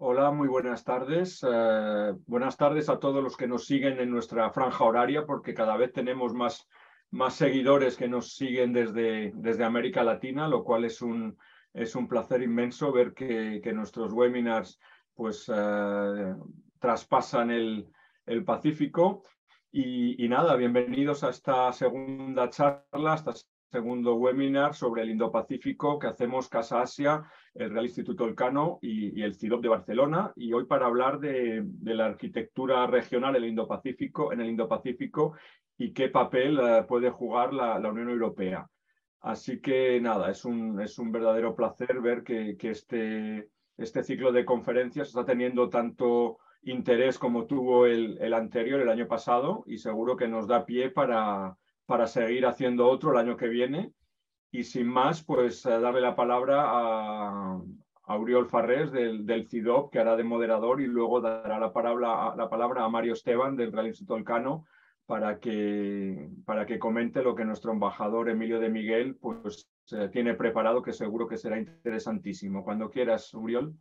Hola, muy buenas tardes. Eh, buenas tardes a todos los que nos siguen en nuestra franja horaria, porque cada vez tenemos más, más seguidores que nos siguen desde, desde América Latina, lo cual es un, es un placer inmenso ver que, que nuestros webinars pues, eh, traspasan el, el Pacífico. Y, nada, bienvenidos a esta segunda charla, esta segundo webinar sobre el Indo-Pacífico que hacemos Casa Asia, el Real Instituto Elcano y, el CIDOP de Barcelona. Y hoy para hablar de, la arquitectura regional el Indo-Pacífico, en el Indo-Pacífico y qué papel uh, puede jugar la, Unión Europea. Así que nada, es un, es un verdadero placer ver que, este, este ciclo de conferencias está teniendo tanto interés como tuvo el anterior, el año pasado, y seguro que nos da pie para para seguir haciendo otro el año que viene. Y sin más, pues eh, darle la palabra a, a Uriol Farrés del, del, CIDOP, que hará de moderador, y luego dará la palabra, la palabra a Mario Esteban del Real Instituto Elcano para que, para que comente lo que nuestro embajador Emilio de Miguel pues, eh, tiene preparado, que seguro que será interesantísimo. Cuando quieras, Uriol.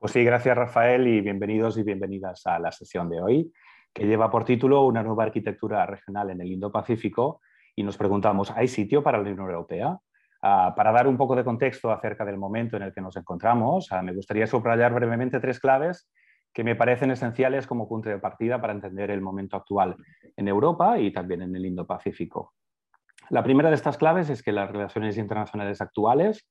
Pues sí, gracias Rafael y bienvenidos y bienvenidas a la sesión de hoy que lleva por título Una nueva arquitectura regional en el Indo-Pacífico y nos preguntamos, ¿hay sitio para la Unión Europea? Uh, para dar un poco de contexto acerca del momento en el que nos encontramos, uh, me gustaría subrayar brevemente tres claves que me parecen esenciales como punto de partida para entender el momento actual en Europa y también en el Indo-Pacífico. La primera de estas claves es que las relaciones internacionales actuales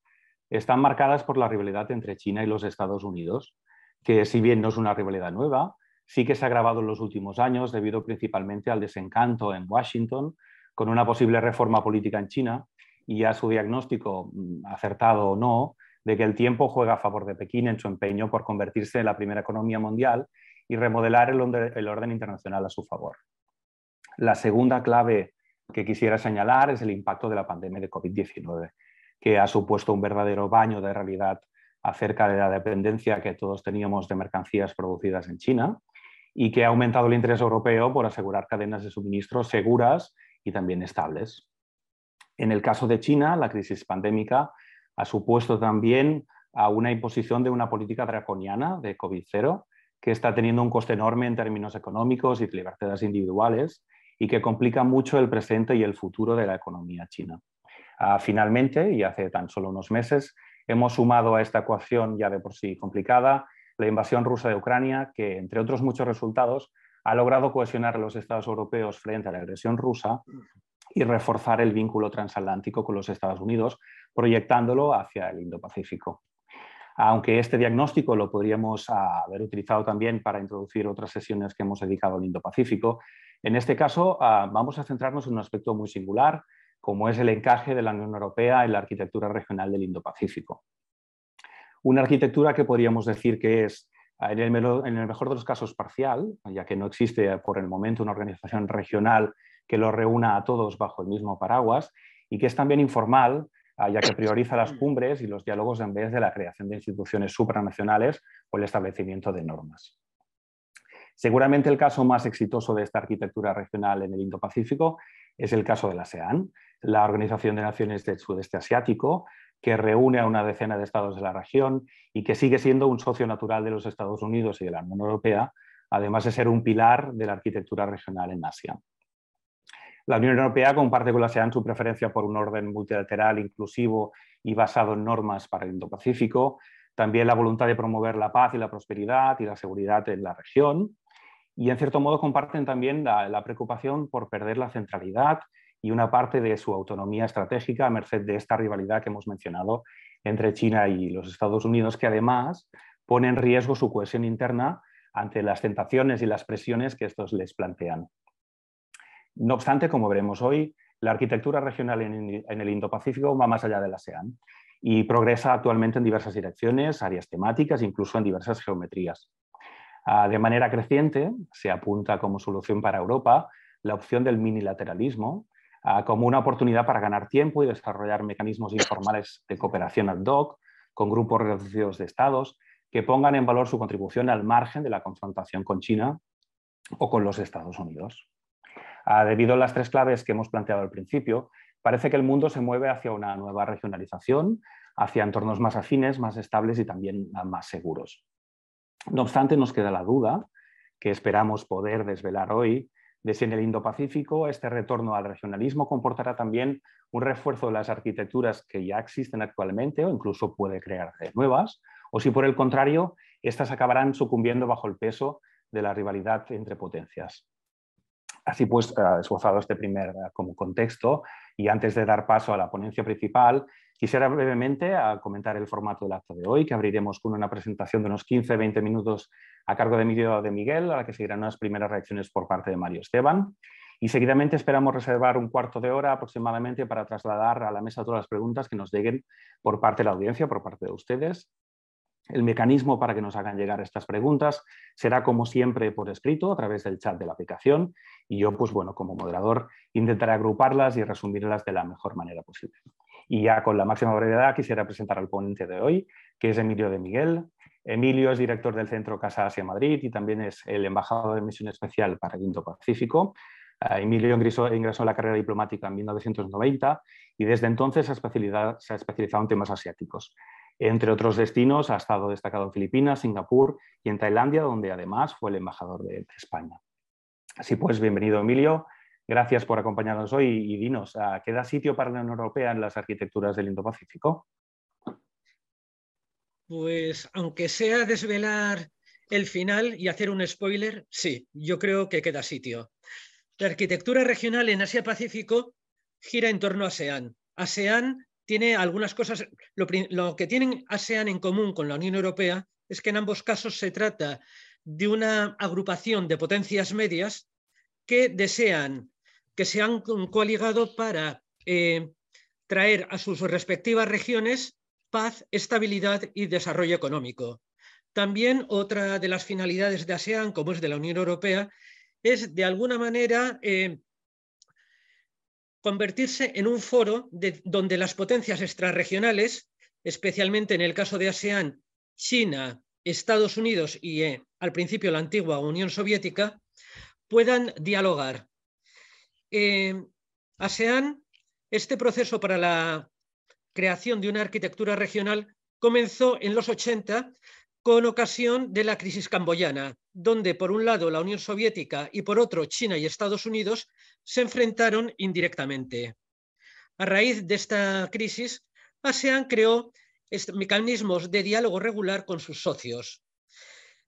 están marcadas por la rivalidad entre China y los Estados Unidos, que si bien no es una rivalidad nueva, sí que se ha agravado en los últimos años debido principalmente al desencanto en Washington con una posible reforma política en China y a su diagnóstico, mm, acertado o no, de que el tiempo juega a favor de Pekín en su empeño por convertirse en la primera economía mundial y remodelar el orden internacional a su favor. La segunda clave que quisiera señalar es el impacto de la pandemia de COVID-19, que ha supuesto un verdadero baño de realidad acerca de la dependencia que todos teníamos de mercancías producidas en China y que ha aumentado el interés europeo por asegurar cadenas de suministro seguras y también estables. En el caso de China, la crisis pandémica ha supuesto también a una imposición de una política draconiana de COVID-0 que está teniendo un coste enorme en términos económicos y de libertades individuales y que complica mucho el presente y el futuro de la economía china. Uh, finalmente, y hace tan solo unos meses, hemos sumado a esta ecuación ya de por sí complicada la invasión rusa de Ucrania, que, entre otros muchos resultados, ha logrado cohesionar a los Estados europeos frente a la agresión rusa y reforzar el vínculo transatlántico con los Estados Unidos, proyectándolo hacia el Indo-Pacífico. Aunque este diagnóstico lo podríamos haber utilizado también para introducir otras sesiones que hemos dedicado al Indo-Pacífico, en este caso ah, vamos a centrarnos en un aspecto muy singular, como es el encaje de la Unión Europea en la arquitectura regional del Indo-Pacífico. Una arquitectura que podríamos decir que es, en el, en el, mejor de los casos, parcial, ya que no existe por el momento una organización regional que lo reúna a todos bajo el mismo paraguas, y que es también informal, ah, ya que prioriza las cumbres y los diálogos en vez de la creación de instituciones supranacionales o el establecimiento de normas. Seguramente el caso más exitoso de esta arquitectura regional en el Indo-Pacífico es el caso de la ASEAN, la Organización de Naciones del Sudeste Asiático, que reúne a una decena de estados de la región y que sigue siendo un socio natural de los Estados Unidos y de la Unión Europea, además de ser un pilar de la arquitectura regional en Asia. La Unión Europea comparte con la ASEAN su preferencia por un orden multilateral inclusivo y basado en normas para el Indo-Pacífico, también la voluntad de promover la paz y la prosperidad y la seguridad en la región, y en cierto modo comparten también la, la preocupación por perder la centralidad y una parte de su autonomía estratégica a merced de esta rivalidad que hemos mencionado entre China y los Estados Unidos, que además pone en riesgo su cohesión interna ante las tentaciones y las presiones que estos les plantean. No obstante, como veremos hoy, la arquitectura regional en, el Indo-Pacífico va más allá de la ASEAN y progresa actualmente en diversas direcciones, áreas temáticas, incluso en diversas geometrías. Ah, de manera creciente, se apunta como solución para Europa la opción del minilateralismo, como una oportunidad para ganar tiempo y desarrollar mecanismos informales de cooperación ad hoc con grupos reducidos de estados que pongan en valor su contribución al margen de la confrontación con China o con los Estados Unidos. Uh, debido a las tres claves que hemos planteado al principio, parece que el mundo se mueve hacia una nueva regionalización, hacia entornos más afines, más estables y también más seguros. No obstante, nos queda la duda, que esperamos poder desvelar hoy, de si en el Indo-Pacífico este retorno al regionalismo comportará también un refuerzo de las arquitecturas que ya existen actualmente o incluso puede crear nuevas, o si por el contrario, estas acabarán sucumbiendo bajo el peso de la rivalidad entre potencias. Así pues, eh, esbozado este primer eh, como contexto y antes de dar paso a la ponencia principal, quisiera brevemente eh, comentar el formato del acto de hoy, que abriremos con una presentación de unos 15-20 minutos a cargo de de Miguel, a la que seguirán unas primeras reacciones por parte de Mario Esteban. Y seguidamente esperamos reservar un cuarto de hora aproximadamente para trasladar a la mesa todas las preguntas que nos lleguen por parte de la audiencia, por parte de ustedes. El mecanismo para que nos hagan llegar estas preguntas será, como siempre, por escrito a través del chat de la aplicación y yo, pues bueno, como moderador, intentaré agruparlas y resumirlas de la mejor manera posible. Y ya con la máxima brevedad quisiera presentar al ponente de hoy, que es Emilio de Miguel. Emilio es director del Centro Casa Asia Madrid y también es el embajador de misión especial para el Indo-Pacífico. Eh, Emilio ingresó, ingresó, en la carrera diplomática en 1990 y desde entonces se ha especializado en temas asiáticos. Entre otros destinos ha estado destacado en Filipinas, Singapur y en Tailandia, donde además fue el embajador de, España. Así pues, bienvenido Emilio, gracias por acompañarnos hoy y dinos, ¿qué da sitio para la Unión Europea en las arquitecturas del Indo-Pacífico? Pues aunque sea desvelar el final y hacer un spoiler, sí, yo creo que queda sitio. La arquitectura regional en Asia-Pacífico gira en torno a ASEAN. ASEAN tiene algunas cosas, lo, que tienen ASEAN en común con la Unión Europea es que en ambos casos se trata de una agrupación de potencias medias que desean, que se han coaligado para eh, traer a sus respectivas regiones paz, estabilidad y desarrollo económico. También otra de las finalidades de ASEAN, como es de la Unión Europea, es de alguna manera eh, convertirse en un foro donde las potencias extrarregionales, especialmente en el caso de ASEAN, China, Estados Unidos y eh, al principio la antigua Unión Soviética, puedan dialogar. Eh, ASEAN, este proceso para la creación de una arquitectura regional comenzó en los 80 con ocasión de la crisis camboyana, donde por un lado la Unión Soviética y por otro China y Estados Unidos se enfrentaron indirectamente. A raíz de esta crisis, ASEAN creó mecanismos de diálogo regular con sus socios.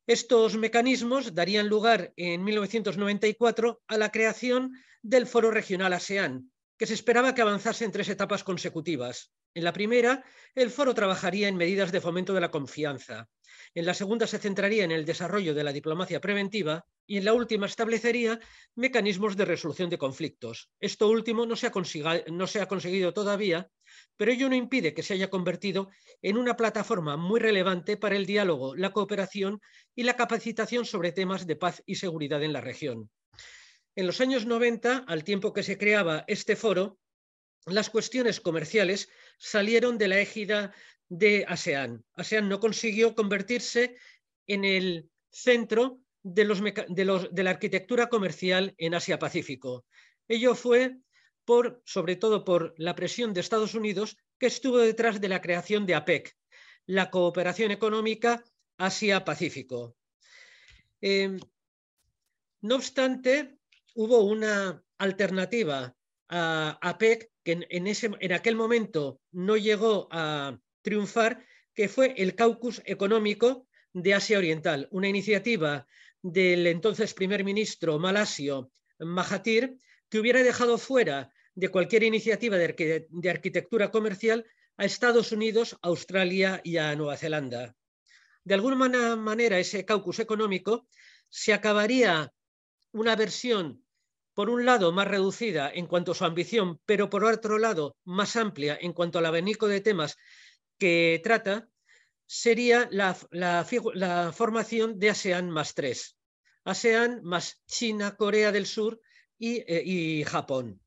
Estos mecanismos darían lugar en 1994 a la creación del Foro Regional ASEAN, que se esperaba que avanzase en tres etapas consecutivas. En la primera, el foro trabajaría en medidas de fomento de la confianza. En la segunda se centraría en el desarrollo de la diplomacia preventiva y en la última establecería mecanismos de resolución de conflictos. Esto último no se, ha conseguido todavía, pero ello no impide que se haya convertido en una plataforma muy relevante para el diálogo, la cooperación y la capacitación sobre temas de paz y seguridad en la región. En los años 90, al tiempo que se creaba este foro, las cuestiones comerciales salieron de la égida de ASEAN. ASEAN no consiguió convertirse en el centro de, la arquitectura comercial en Asia-Pacífico. Ello fue por, sobre todo por la presión de Estados Unidos que estuvo detrás de la creación de APEC, la Cooperación Económica Asia-Pacífico. Em, no obstante, hubo una alternativa a APEC que en, ese, en aquel momento no llegó a triunfar, que fue el Caucus Económico de Asia Oriental, una iniciativa del entonces primer ministro malasio Mahathir, que hubiera dejado fuera de cualquier iniciativa de, de arquitectura comercial a Estados Unidos, Australia y a Nueva Zelanda. De alguna manera, ese caucus económico se acabaría una versión por un lado, más reducida en cuanto a su ambición, pero por otro lado, más amplia en cuanto al abanico de temas que trata, sería la, formación de ASEAN más tres. ASEAN más China, Corea del Sur y, eh, Japón.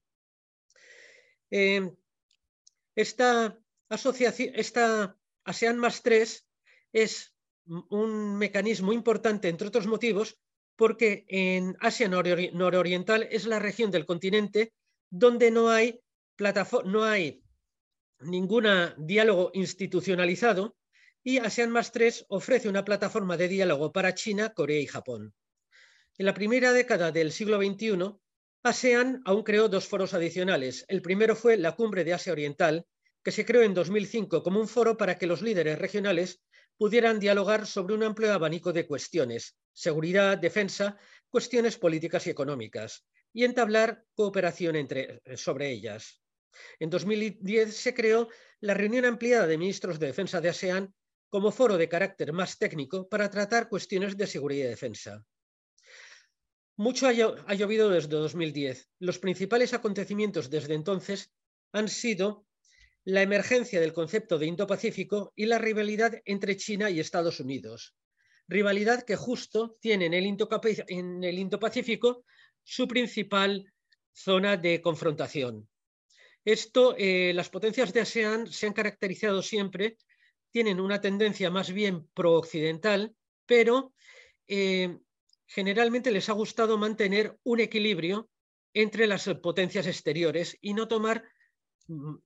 Eh, esta asociación, esta ASEAN más tres es un mecanismo importante, entre otros motivos, porque en Asia nororiental es la región del continente donde no hay, no hay ningún diálogo institucionalizado y ASEAN más 3 ofrece una plataforma de diálogo para China, Corea y Japón. En la primera década del siglo XXI, ASEAN aún creó dos foros adicionales. El primero fue la Cumbre de Asia Oriental, que se creó en 2005 como un foro para que los líderes regionales pudieran dialogar sobre un amplio abanico de cuestiones, seguridad, defensa, cuestiones políticas y económicas, y entablar cooperación entre, sobre ellas. En 2010 se creó la reunión ampliada de ministros de defensa de ASEAN como foro de carácter más técnico para tratar cuestiones de seguridad y defensa. Mucho ha llovido desde 2010. Los principales acontecimientos desde entonces han sido la emergencia del concepto de Indo-Pacífico y la rivalidad entre China y Estados Unidos. Rivalidad que justo tiene en el Indo-Pacífico su principal zona de confrontación. Esto, eh, las potencias de ASEAN se han caracterizado siempre, tienen una tendencia más bien pro-occidental, pero eh, generalmente les ha gustado mantener un equilibrio entre las potencias exteriores y no tomar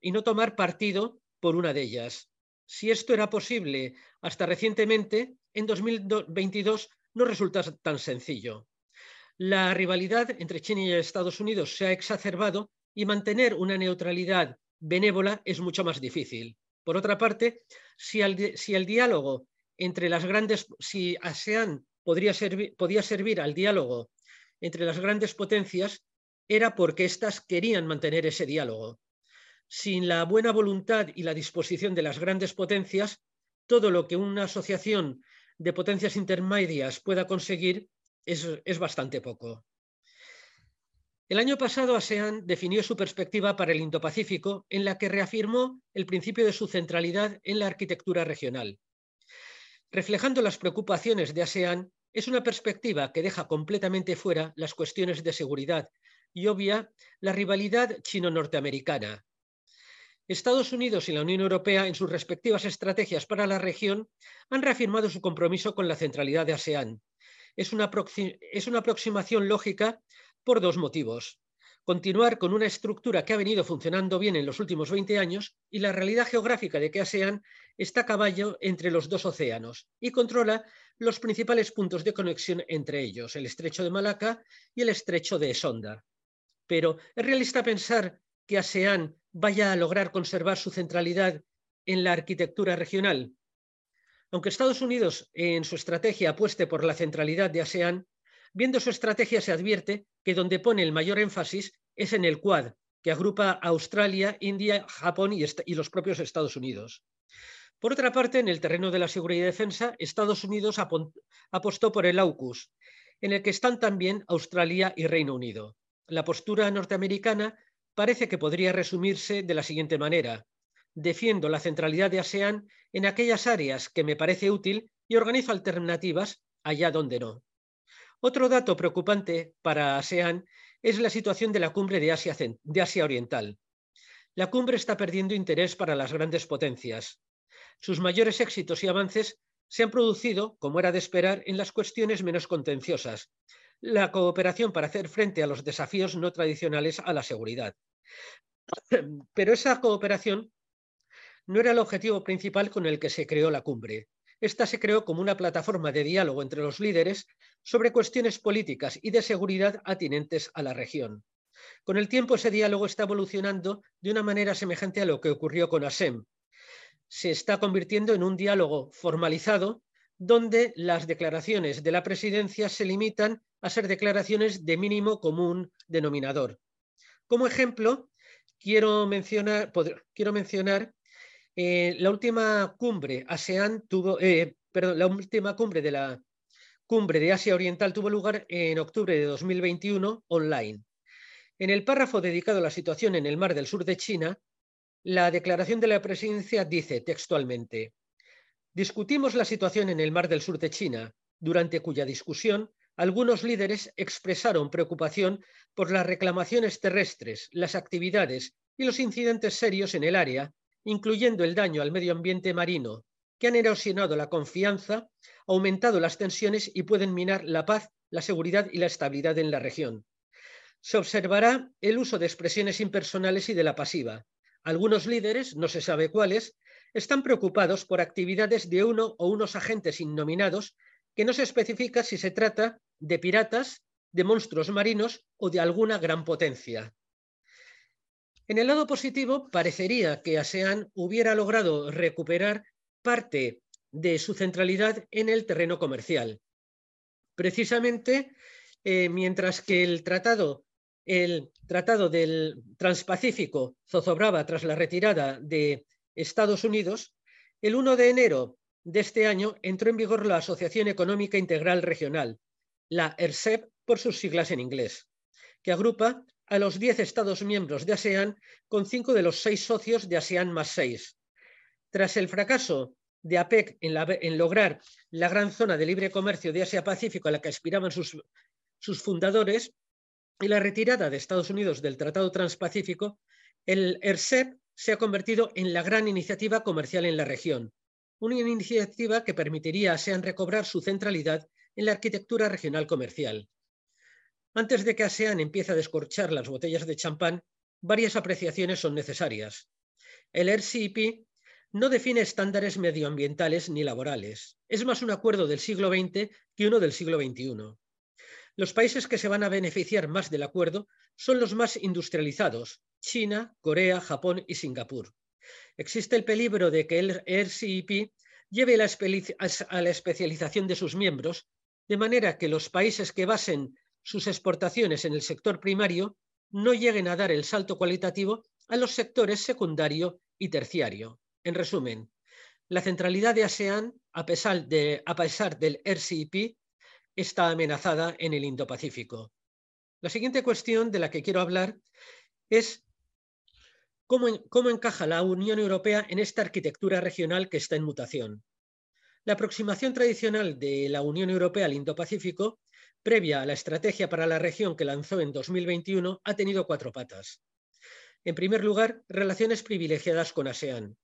y no tomar partido por una de ellas. Si esto era posible hasta recientemente, en 2022 no resulta tan sencillo. La rivalidad entre China y Estados Unidos se ha exacerbado y mantener una neutralidad benévola es mucho más difícil. Por otra parte, si, el diálogo entre las grandes, si ASEAN podría podía servir al diálogo entre las grandes potencias, era porque éstas querían mantener ese diálogo sin la buena voluntad y la disposición de las grandes potencias, todo lo que una asociación de potencias intermedias pueda conseguir es, bastante poco. El año pasado ASEAN definió su perspectiva para el Indo-Pacífico en la que reafirmó el principio de su centralidad en la arquitectura regional. Reflejando las preocupaciones de ASEAN, es una perspectiva que deja completamente fuera las cuestiones de seguridad y obvia la rivalidad chino-norteamericana, Estados Unidos y la Unión Europea, en sus respectivas estrategias para la región, han reafirmado su compromiso con la centralidad de ASEAN. Es una, aproximación lógica por dos motivos. Continuar con una estructura que ha venido funcionando bien en los últimos 20 años y la realidad geográfica de que ASEAN está a caballo entre los dos océanos y controla los principales puntos de conexión entre ellos, el estrecho de Malaca y el estrecho de Sonda. Pero ¿es realista pensar que ASEAN vaya a lograr conservar su centralidad en la arquitectura regional. Aunque Estados Unidos en su estrategia apueste por la centralidad de ASEAN, viendo su estrategia se advierte que donde pone el mayor énfasis es en el Quad, que agrupa a Australia, India, Japón y, los propios Estados Unidos. Por otra parte, en el terreno de la seguridad y defensa, Estados Unidos apostó por el AUKUS, en el que están también Australia y Reino Unido. La postura norteamericana parece que podría resumirse de la siguiente manera. Defiendo la centralidad de ASEAN en aquellas áreas que me parece útil y organizo alternativas allá donde no. Otro dato preocupante para ASEAN es la situación de la cumbre de Asia, de Asia Oriental. La cumbre está perdiendo interés para las grandes potencias. Sus mayores éxitos y avances se han producido, como era de esperar, en las cuestiones menos contenciosas, la cooperación para hacer frente a los desafíos no tradicionales a la seguridad. Pero esa cooperación no era el objetivo principal con el que se creó la cumbre. Esta se creó como una plataforma de diálogo entre los líderes sobre cuestiones políticas y de seguridad atinentes a la región. Con el tiempo ese diálogo está evolucionando de una manera semejante a lo que ocurrió con ASEM. Se está convirtiendo en un diálogo formalizado donde las declaraciones de la presidencia se limitan a ser declaraciones de mínimo común denominador. Como ejemplo, quiero mencionar, eh, la última cumbre ASEAN tuvo, eh, la última cumbre de la cumbre de Asia Oriental tuvo lugar en octubre de 2021 online. En el párrafo dedicado a la situación en el mar del sur de China, la declaración de la presidencia dice textualmente, discutimos la situación en el mar del sur de China, durante cuya discusión algunos líderes expresaron preocupación por las reclamaciones terrestres, las actividades y los incidentes serios en el área, incluyendo el daño al medio ambiente marino, que han erosionado la confianza, aumentado las tensiones y pueden minar la paz, la seguridad y la estabilidad en la región. Se observará el uso de expresiones impersonales y de la pasiva, Algunos líderes, no se sabe cuáles, están preocupados por actividades de uno o unos agentes innominados que no se especifica si se trata de piratas, de monstruos marinos o de alguna gran potencia. En el lado positivo, parecería que ASEAN hubiera logrado recuperar parte de su centralidad en el terreno comercial. Precisamente, eh, mientras que el tratado, el tratado del Transpacífico zozobraba tras la retirada de Estados Unidos, el 1 de enero de este año entró en vigor la Asociación Económica Integral Regional, la ERSEP por sus siglas en inglés, que agrupa a los 10 Estados miembros de ASEAN con cinco de los seis socios de ASEAN más seis. Tras el fracaso de APEC en, lograr la gran zona de libre comercio de Asia-Pacífico a la que aspiraban sus, sus fundadores y la retirada de Estados Unidos del Tratado Transpacífico, el ERSEP se ha convertido en la gran iniciativa comercial en la región, una iniciativa que permitiría a ASEAN recobrar su centralidad en la arquitectura regional comercial. Antes de que ASEAN empiece a descorchar las botellas de champán, varias apreciaciones son necesarias. El RCEP no define estándares medioambientales ni laborales. Es más un acuerdo del siglo XX que uno del siglo XXI. Los países que se van a beneficiar más del acuerdo son los más industrializados, China, Corea, Japón y Singapur. Existe el peligro de que el RCEP lleve a la especialización de sus miembros, de manera que los países que basen sus exportaciones en el sector primario no lleguen a dar el salto cualitativo a los sectores secundario y terciario. En resumen, la centralidad de ASEAN, a pesar, del RCEP, está amenazada en el Indo-Pacífico. La siguiente cuestión de la que quiero hablar es cómo encaja la Unión Europea en esta arquitectura regional que está en mutación. La aproximación tradicional de la Unión Europea al Indo-Pacífico previa a la estrategia para la región que lanzó en 2021, ha tenido cuatro patas. En primer lugar, relaciones privilegiadas con ASEAN.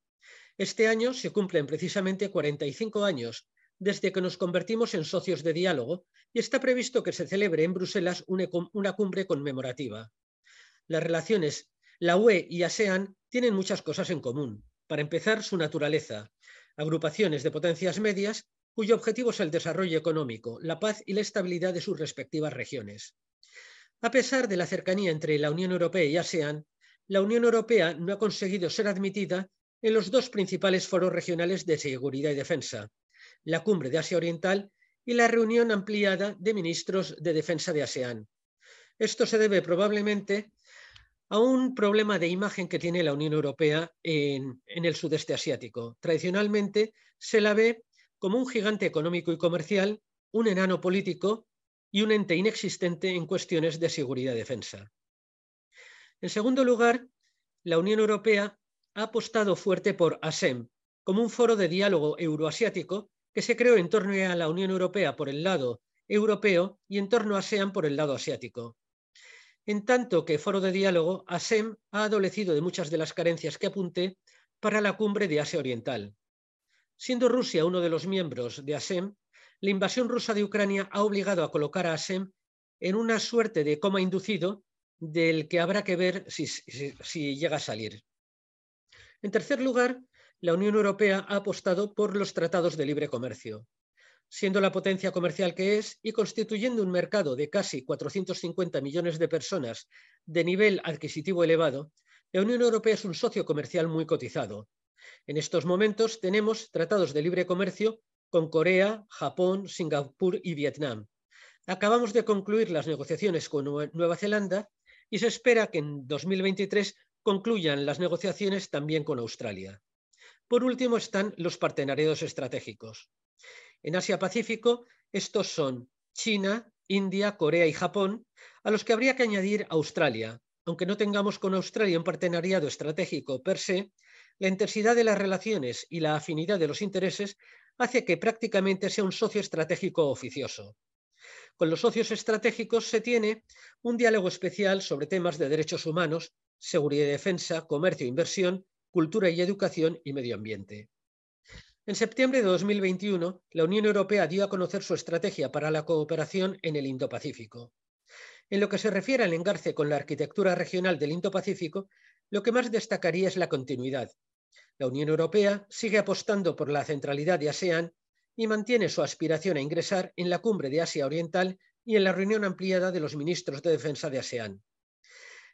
Este año se cumplen precisamente 45 años desde que nos convertimos en socios de diálogo y está previsto que se celebre en Bruselas una cumbre conmemorativa. Las relaciones, la UE y ASEAN tienen muchas cosas en común. Para empezar, su naturaleza, agrupaciones de potencias medias cuyo objetivo es el desarrollo económico, la paz y la estabilidad de sus respectivas regiones. A pesar de la cercanía entre la Unión Europea y ASEAN, la Unión Europea no ha conseguido ser admitida en los dos principales foros regionales de seguridad y defensa, la Cumbre de Asia Oriental y la reunión ampliada de ministros de defensa de ASEAN. Esto se debe probablemente a un problema de imagen que tiene la Unión Europea en, el sudeste asiático. Tradicionalmente se la ve como un gigante económico y comercial, un enano político y un ente inexistente en cuestiones de seguridad y defensa. En segundo lugar, la Unión Europea ha apostado fuerte por ASEM, como un foro de diálogo euroasiático que se creó en torno a la Unión Europea por el lado europeo y en torno a ASEAN por el lado asiático. En tanto que foro de diálogo, ASEM ha adolecido de muchas de las carencias que apunté para la cumbre de Asia Oriental. Siendo Rusia uno de los miembros de ASEM, la invasión rusa de Ucrania ha obligado a colocar a ASEM en una suerte de coma inducido del que habrá que ver si, llega a salir. En tercer lugar, la Unión Europea ha apostado por los tratados de libre comercio. Siendo la potencia comercial que es y constituyendo un mercado de casi 450 millones de personas de nivel adquisitivo elevado, la Unión Europea es un socio comercial muy cotizado, en estos momentos tenemos tratados de libre comercio con Corea, Japón, Singapur y Vietnam. Acabamos de concluir las negociaciones con Nueva Zelanda y se espera que en 2023 concluyan las negociaciones también con Australia. Por último están los partenariados estratégicos. En Asia-Pacífico, estos son China, India, Corea y Japón, a los que habría que añadir Australia. Aunque no tengamos con Australia un partenariado estratégico per se, la intensidad de las relaciones y la afinidad de los intereses hace que prácticamente sea un socio estratégico oficioso. Con los socios estratégicos se tiene un diálogo especial sobre temas de derechos humanos, seguridad y defensa, comercio e inversión, cultura y educación y medio ambiente. En septiembre de 2021, la Unión Europea dio a conocer su estrategia para la cooperación en el Indo-Pacífico. En lo que se refiere al engarce con la arquitectura regional del Indo-Pacífico, lo que más destacaría es la continuidad. La Unión Europea sigue apostando por la centralidad de ASEAN y mantiene su aspiración a ingresar en la cumbre de Asia Oriental y en la reunión ampliada de los ministros de defensa de ASEAN.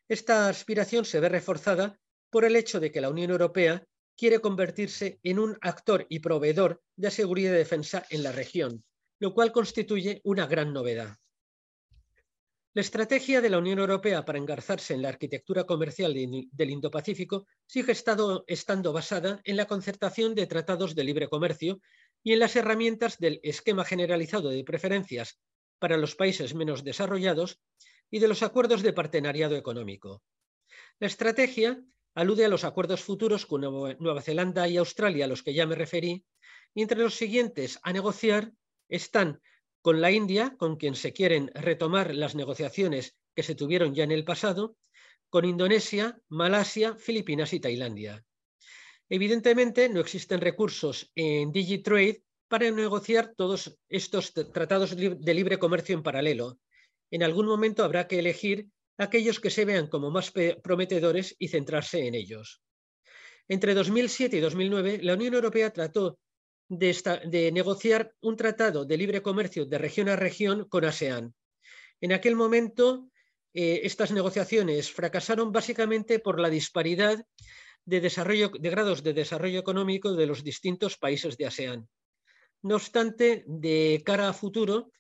Esta aspiración se ve reforzada por el hecho de que la Unión Europea quiere convertirse en un actor y proveedor de seguridad y defensa en la región, lo cual constituye una gran novedad. La estrategia de la Unión Europea para engarzarse en la arquitectura comercial del Indo-Pacífico sigue estando basada en la concertación de tratados de libre comercio y en las herramientas del esquema generalizado de preferencias para los países menos desarrollados y de los acuerdos de partenariado económico. La estrategia alude a los acuerdos futuros con Nueva Zelanda y Australia, a los que ya me referí, y entre los siguientes a negociar están con la India, con quien se quieren retomar las negociaciones que se tuvieron ya en el pasado, con Indonesia, Malasia, Filipinas y Tailandia. Evidentemente, no existen recursos en DigiTrade para negociar todos estos tratados de libre comercio en paralelo. En algún momento habrá que elegir aquellos que se vean como más prometedores y centrarse en ellos. Entre 2007 y 2009, la Unión Europea trató de, negociar un tratado de libre comercio de región a región con ASEAN. En aquel momento, eh, estas negociaciones fracasaron básicamente por la disparidad de, de grados de desarrollo económico de los distintos países de ASEAN. No obstante, de cara a futuro,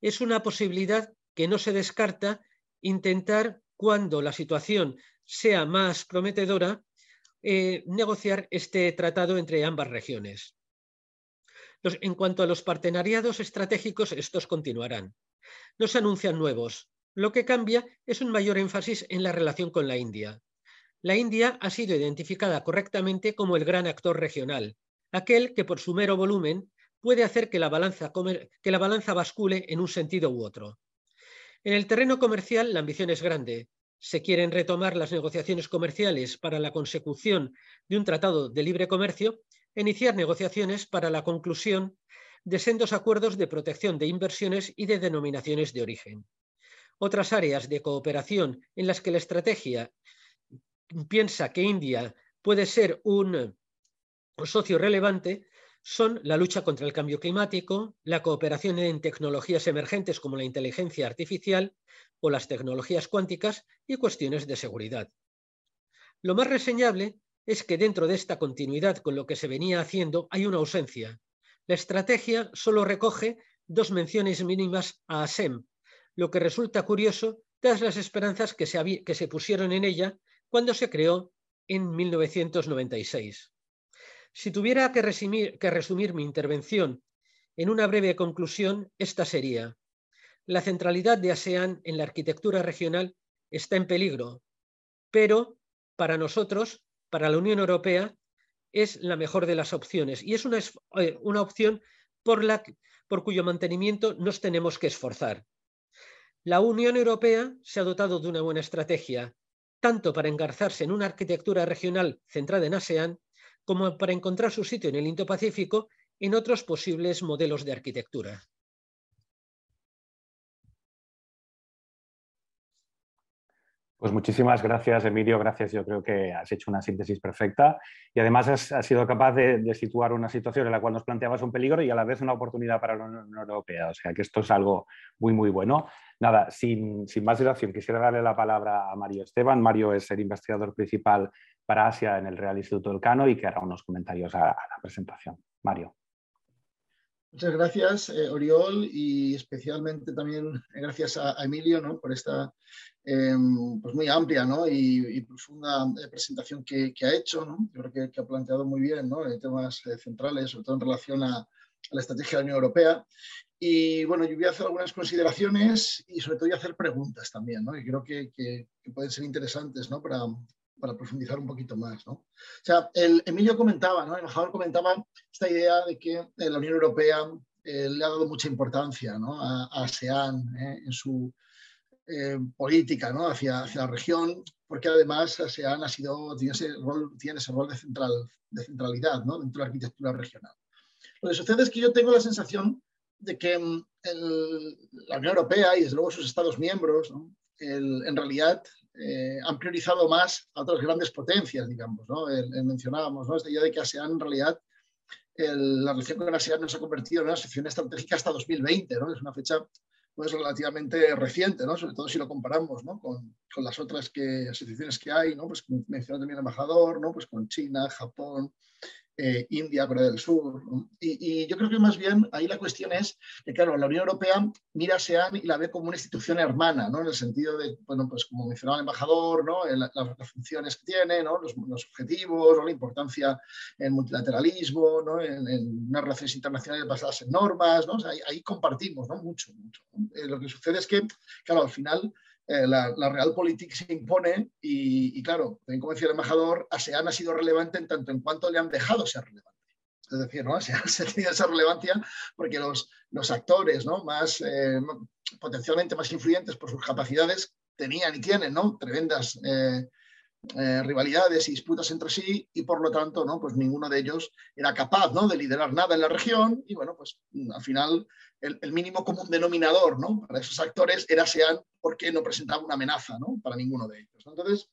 es una posibilidad que no se descarta intentar, cuando la situación sea más prometedora, eh, negociar este tratado entre ambas regiones. en cuanto a los partenariados estratégicos, estos continuarán. No se anuncian nuevos. Lo que cambia es un mayor énfasis en la relación con la India. La India ha sido identificada correctamente como el gran actor regional, aquel que por su mero volumen puede hacer que la balanza, que la balanza bascule en un sentido u otro. En el terreno comercial, la ambición es grande. Se quieren retomar las negociaciones comerciales para la consecución de un tratado de libre comercio iniciar negociaciones para la conclusión de sendos acuerdos de protección de inversiones y de denominaciones de origen. Otras áreas de cooperación en las que la estrategia piensa que India puede ser un socio relevante son la lucha contra el cambio climático, la cooperación en tecnologías emergentes como la inteligencia artificial o las tecnologías cuánticas y cuestiones de seguridad. Lo más reseñable es que dentro de esta continuidad con lo que se venía haciendo hay una ausencia. La estrategia solo recoge dos menciones mínimas a ASEM, lo que resulta curioso dadas las esperanzas que se, que se pusieron en ella cuando se creó en 1996. Si tuviera que resumir, mi intervención en una breve conclusión, esta sería, la centralidad de ASEAN en la arquitectura regional está en peligro, pero para nosotros, para la Unión Europea, es la mejor de las opciones y es una, eh, opción por, por cuyo mantenimiento nos tenemos que esforzar. La Unión Europea se ha dotado de una buena estrategia, tanto para engarzarse en una arquitectura regional centrada en ASEAN, como para encontrar su sitio en el Indo-Pacífico en otros posibles modelos de arquitectura. Pues muchísimas gracias, Emilio. Gracias. Yo creo que has hecho una síntesis perfecta y además has, sido capaz de, situar una situación en la cual nos planteabas un peligro y a la vez una oportunidad para la Unión Europea. O sea que esto es algo muy, muy bueno. Nada, sin, más dilación, quisiera darle la palabra a Mario Esteban. Mario es el investigador principal para Asia en el Real Instituto Elcano y que hará unos comentarios a, la presentación. Mario. Muchas gracias, eh, Oriol, y especialmente también gracias a, Emilio ¿no? por esta em, pues muy amplia ¿no? y, profunda eh, presentación que, ha hecho. ¿no? Yo creo que, ha planteado muy bien ¿no? temas eh, centrales, sobre todo en relación a, la estrategia de la Unión Europea. Y bueno, yo voy a hacer algunas consideraciones y sobre todo voy a hacer preguntas también. Y creo que, que, pueden ser interesantes. Para, para profundizar un poquito más. ¿no? O sea, el Emilio comentaba, ¿no? el embajador comentaba esta idea de que eh, la Unión Europea eh, le ha dado mucha importancia ¿no? a, ASEAN ¿eh? en su política ¿no? hacia, hacia, la región, porque además ASEAN ha sido, tiene, ese rol, tiene ese rol de, central, de centralidad ¿no? dentro de la arquitectura regional. Lo que sucede es que yo tengo la sensación de que mm, la Unión Europea y desde luego sus Estados miembros, en realidad han priorizado más a otras grandes potencias, digamos. ¿no? mencionábamos ¿no? esta idea de que ASEAN en realidad la relación con ASEAN no se ha convertido en una sección estratégica hasta 2020, ¿no? es una fecha pues, relativamente reciente, ¿no? sobre todo si lo comparamos ¿no? con, con, las otras que, asociaciones que hay, ¿no? pues mencionó también el embajador, ¿no? pues con China, Japón, eh, India, Corea del Sur. Y, yo creo que más bien ahí la cuestión es que, claro, la Unión Europea mira a ASEAN y la ve como una institución hermana, ¿no? En el sentido de, bueno, pues como mencionaba el embajador, ¿no? las funciones que tiene, ¿no? Los, objetivos, la importancia en multilateralismo, ¿no? En, unas relaciones internacionales basadas en normas, ¿no? ahí, compartimos, ¿no? Mucho, mucho. Eh, lo que sucede es que, claro, al final eh, la, la realpolitik se impone y, claro, como decía el embajador, ASEAN ha sido relevante en tanto en cuanto le han dejado ser relevante. Es decir, ¿no? ASEAN ha tenido esa relevancia porque los, los actores ¿no? más, eh, potencialmente más influyentes por sus capacidades tenían y tienen ¿no? tremendas eh, rivalidades y disputas entre sí y por lo tanto ¿no? pues ninguno de ellos era capaz ¿no? de liderar nada en la región y bueno, pues al final el, mínimo común denominador ¿no? para esos actores era SEAN porque no presentaba una amenaza ¿no? para ninguno de ellos. Entonces,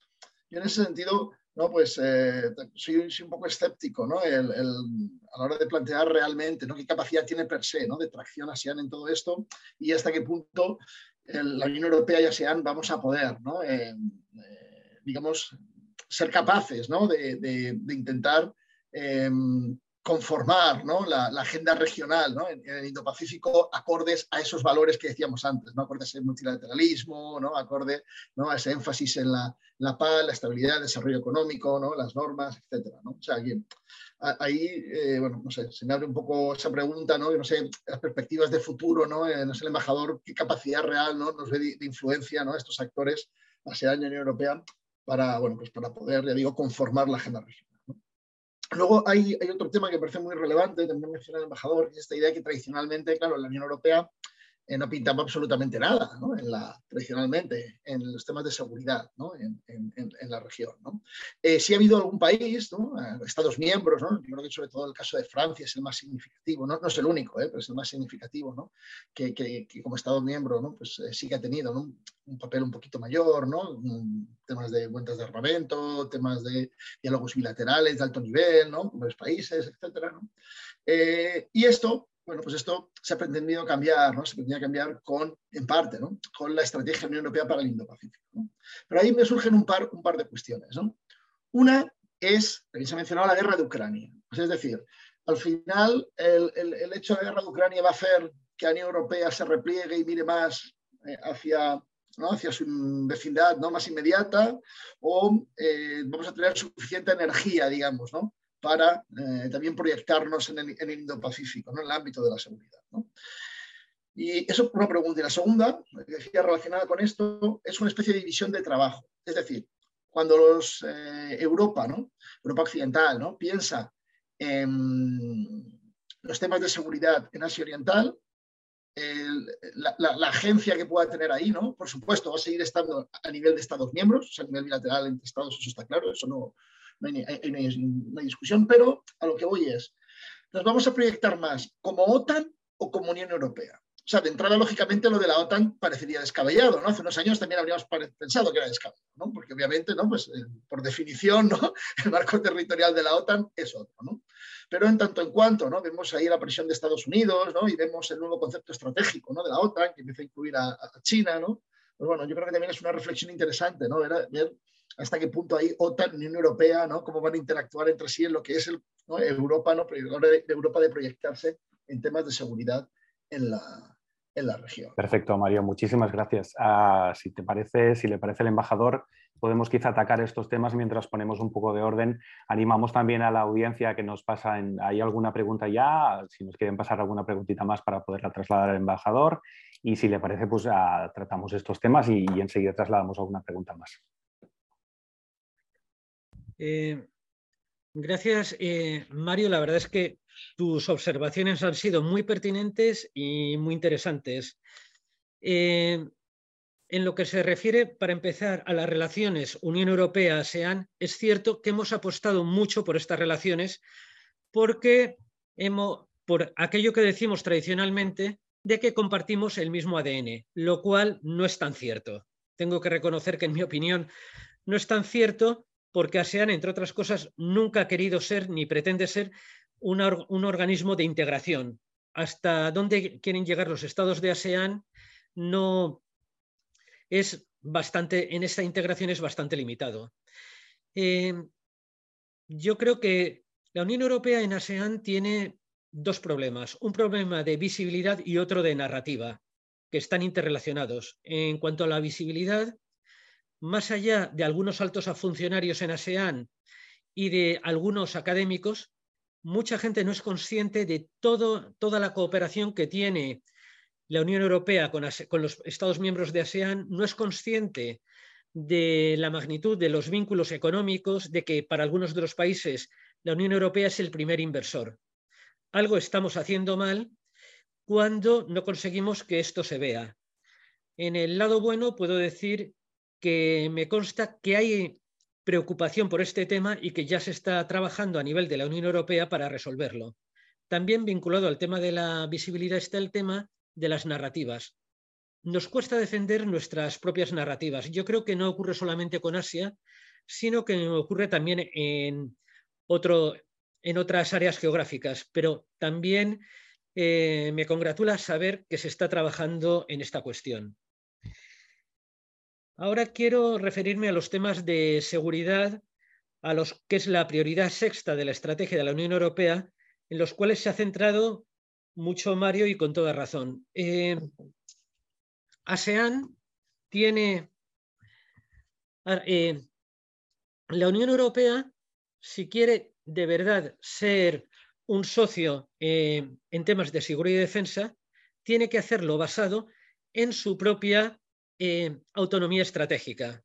yo en ese sentido, ¿no? pues, eh, soy, un poco escéptico ¿no? El, a la hora de plantear realmente ¿no? qué capacidad tiene per se ¿no? de tracción ASEAN en todo esto y hasta qué punto la Unión Europea y ASEAN vamos a poder, ¿no? Eh, eh, digamos, ser capaces ¿no? de, de, intentar conformar ¿no? la, agenda regional ¿no? en, el Indo-Pacífico acordes a esos valores que decíamos antes, ¿no? acordes al multilateralismo, ¿no? acorde ¿no? a ese énfasis en la, la, paz, la estabilidad, el desarrollo económico, ¿no? las normas, etc. ¿no? O sea, ahí, eh, bueno, no sé, se me abre un poco esa pregunta, ¿no? no sé, las perspectivas de futuro, ¿no? Eh, no sé, el embajador, qué capacidad real ¿no? nos ve de, influencia ¿no? estos actores ASEAN y Unión Europea para, bueno, pues para poder, ya digo, conformar la agenda regional. Luego hay, hay, otro tema que parece muy relevante, también menciona el embajador, es esta idea que tradicionalmente, claro, la Unión Europea eh, no pintaba absolutamente nada ¿no? en la, tradicionalmente en los temas de seguridad ¿no? en, la región. ¿no? Eh, sí ha habido algún país. Eh, Estados miembros, yo creo que sobre todo el caso de Francia es el más significativo, no, es el único, ¿eh? pero es el más significativo, que, que, que como Estado miembro pues, sí que ha tenido un papel un poquito mayor, ¿no? temas de cuentas de armamento, temas de diálogos bilaterales de alto nivel con los países, etc. y esto bueno, pues esto se ha pretendido cambiar, ¿no? Se pretendía cambiar con, en parte, ¿no? Con la estrategia de la Unión Europea para el Indo-Pacífico. ¿no? Pero ahí me surgen un par, un par de cuestiones, ¿no? Una es, se ha mencionado la guerra de Ucrania. Pues es decir, al final el, el, el, hecho de la guerra de Ucrania va a hacer que la Unión Europea se repliegue y mire más eh, hacia, ¿no? hacia su vecindad ¿no? más inmediata o eh, vamos a tener suficiente energía, digamos, ¿no? Para eh, también proyectarnos en el, Indo-Pacífico, ¿no? en el ámbito de la seguridad. ¿no? Y eso es una pregunta. Y la segunda, que decía relacionada con esto, es una especie de división de trabajo. Es decir, cuando los, eh, Europa, ¿no? Europa Occidental, ¿no? piensa en los temas de seguridad en Asia Oriental, la, agencia que pueda tener ahí, ¿no? Por supuesto, va a seguir estando a nivel de Estados miembros, o sea, a nivel bilateral entre Estados, eso está claro, eso no, no hay, discusión, pero a lo que voy es, nos vamos a proyectar más como OTAN o como Unión Europea. O sea, de entrada, lógicamente, lo de la OTAN parecería descabellado, ¿no? Hace unos años también habríamos pensado que era descabellado, ¿no? Porque obviamente, ¿no? Pues eh, por definición, ¿no? El marco territorial de la OTAN es otro, ¿no? Pero en tanto en cuanto, ¿no? Vemos ahí la presión de Estados Unidos, ¿no? Y vemos el nuevo concepto estratégico, ¿no? De la OTAN, que empieza a incluir a, China, ¿no? Pues bueno, yo creo que también es una reflexión interesante, ¿no? Ver hasta qué punto hay OTAN, Unión Europea, ¿no? cómo van a interactuar entre sí en lo que es el, ¿no? Europa, ¿no? de Europa de proyectarse en temas de seguridad en la, en la región. Perfecto, Mario, muchísimas gracias. Uh, si te parece, si le parece el embajador, podemos quizá atacar estos temas mientras ponemos un poco de orden. Animamos también a la audiencia que nos pasa, en, ¿hay alguna pregunta ya? Si nos quieren pasar alguna preguntita más para poderla trasladar al embajador. Y si le parece, pues uh, tratamos estos temas y enseguida trasladamos alguna pregunta más. Eh, gracias, eh, Mario. La verdad es que tus observaciones han sido muy pertinentes y muy interesantes. Eh, en lo que se refiere, para empezar, a las relaciones Unión Europea-ASEAN, es cierto que hemos apostado mucho por estas relaciones porque hemos, por aquello que decimos tradicionalmente, de que compartimos el mismo ADN, lo cual no es tan cierto. tengo que reconocer que en mi opinión no es tan cierto porque ASEAN, entre otras cosas, nunca ha querido ser ni pretende ser un, organismo de integración. Hasta dónde quieren llegar los estados de ASEAN no es bastante, en esta integración es bastante limitado. Eh, yo creo que la Unión Europea en ASEAN tiene dos problemas, un problema de visibilidad y otro de narrativa, que están interrelacionados. En cuanto a la visibilidad, más allá de algunos altos funcionarios en ASEAN y de algunos académicos, mucha gente no es consciente de toda la cooperación que tiene la Unión Europea con, los Estados miembros de ASEAN, no es consciente de la magnitud de los vínculos económicos, de que para algunos de los países la Unión Europea es el primer inversor. Algo estamos haciendo mal cuando no conseguimos que esto se vea. En el lado bueno puedo decir que me consta que hay preocupación por este tema y que ya se está trabajando a nivel de la Unión Europea para resolverlo. También vinculado al tema de la visibilidad está el tema de las narrativas. Nos cuesta defender nuestras propias narrativas. Yo creo que no ocurre solamente con Asia, sino que ocurre también en, otras áreas geográficas, pero también eh, me congratula saber que se está trabajando en esta cuestión. Ahora quiero referirme a los temas de seguridad, a los que es la prioridad sexta de la estrategia de la Unión Europea, en los cuales se ha centrado mucho Mario y con toda razón. Eh, ASEAN tiene... Eh, la Unión Europea, si quiere de verdad ser un socio eh, en temas de seguridad y defensa, tiene que hacerlo basado en su propia eh, autonomía estratégica.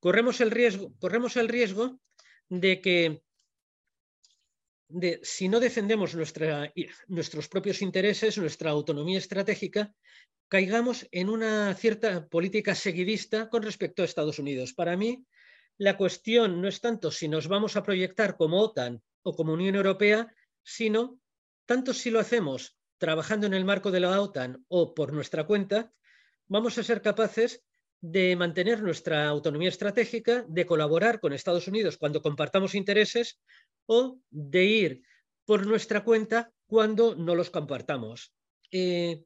Corremos el riesgo, corremos el riesgo de que de, si no defendemos nuestros propios intereses, nuestra autonomía estratégica, caigamos en una cierta política seguidista con respecto a Estados Unidos. Para mí, la cuestión no es tanto si nos vamos a proyectar como OTAN o como Unión Europea, sino tanto si lo hacemos trabajando en el marco de la OTAN o por nuestra cuenta, vamos a ser capaces de mantener nuestra autonomía estratégica, de colaborar con Estados Unidos cuando compartamos intereses o de ir por nuestra cuenta cuando no los compartamos. Eh,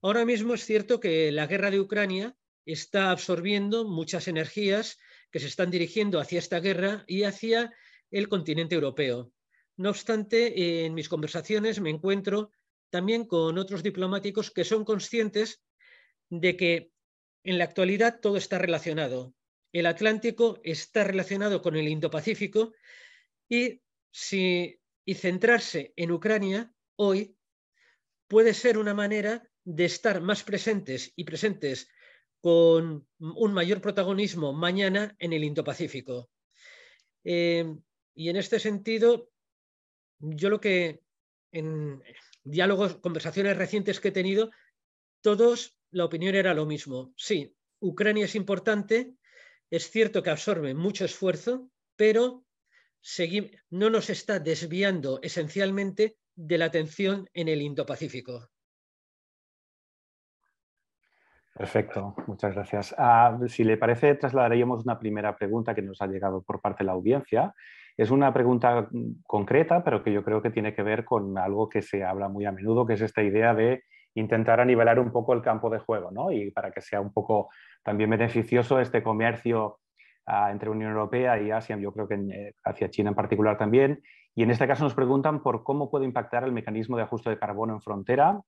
ahora mismo es cierto que la guerra de Ucrania está absorbiendo muchas energías que se están dirigiendo hacia esta guerra y hacia el continente europeo. No obstante, en mis conversaciones me encuentro también con otros diplomáticos que son conscientes de que en la actualidad todo está relacionado. El Atlántico está relacionado con el Indo-Pacífico y, si, y centrarse en Ucrania hoy puede ser una manera de estar más presentes y presentes con un mayor protagonismo mañana en el Indo-Pacífico. Eh, y en este sentido, yo lo que en diálogos, conversaciones recientes que he tenido, todos la opinión era lo mismo. Sí, Ucrania es importante, es cierto que absorbe mucho esfuerzo, pero no nos está desviando esencialmente de la atención en el Indo-Pacífico. Perfecto, muchas gracias. Ah, si le parece, trasladaríamos una primera pregunta que nos ha llegado por parte de la audiencia. Es una pregunta concreta, pero que yo creo que tiene que ver con algo que se habla muy a menudo, que es esta idea de intentar nivelar un poco el campo de juego, ¿no? Y para que sea un poco también beneficioso este comercio ah, entre Unión Europea y Asia, yo creo que eh, hacia China en particular también. Y en este caso nos preguntan por cómo puede impactar el mecanismo de ajuste de carbono en frontera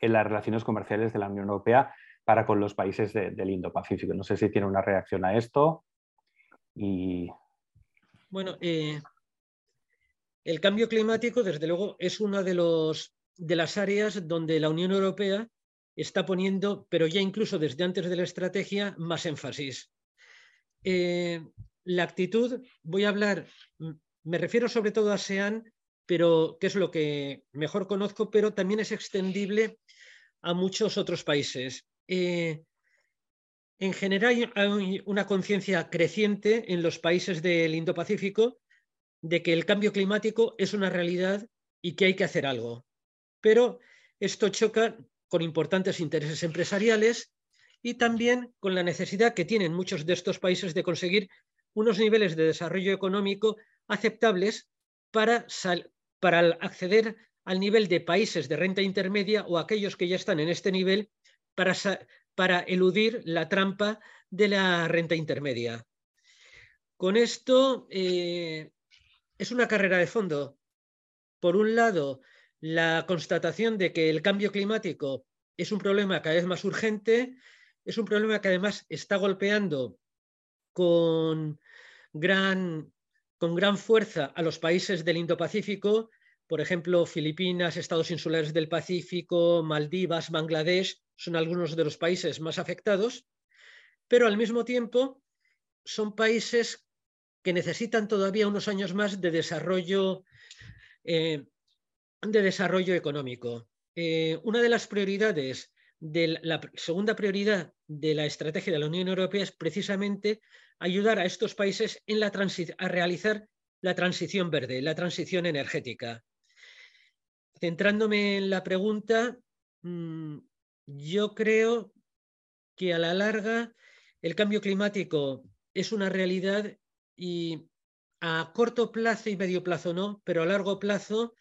en las relaciones comerciales de la Unión Europea para con los países del Indo-Pacífico. No sé si tiene una reacción a esto. Y... Bueno, eh, el cambio climático, desde luego, es una de los de las áreas donde la Unión Europea está poniendo, pero ya incluso desde antes de la estrategia, más énfasis. Eh, la actitud, voy a hablar, me refiero sobre todo a ASEAN, pero que es lo que mejor conozco, pero también es extendible a muchos otros países. Eh, en general hay una conciencia creciente en los países del Indo-Pacífico de que el cambio climático es una realidad y que hay que hacer algo pero esto choca con importantes intereses empresariales y también con la necesidad que tienen muchos de estos países de conseguir unos niveles de desarrollo económico aceptables para, para acceder al nivel de países de renta intermedia o aquellos que ya están en este nivel para, para eludir la trampa de la renta intermedia. Con esto eh, es una carrera de fondo. Por un lado, la constatación de que el cambio climático es un problema cada vez más urgente, es un problema que además está golpeando con gran, con gran fuerza a los países del Indo-Pacífico, por ejemplo, Filipinas, Estados Insulares del Pacífico, Maldivas, Bangladesh, son algunos de los países más afectados, pero al mismo tiempo son países que necesitan todavía unos años más de desarrollo, eh, de desarrollo económico. Eh, una de las prioridades, de la segunda prioridad de la estrategia de la Unión Europea es precisamente ayudar a estos países en la a realizar la transición verde, la transición energética. Centrándome en la pregunta, mm, yo creo que a la larga el cambio climático es una realidad y a corto plazo y medio plazo no, pero a largo plazo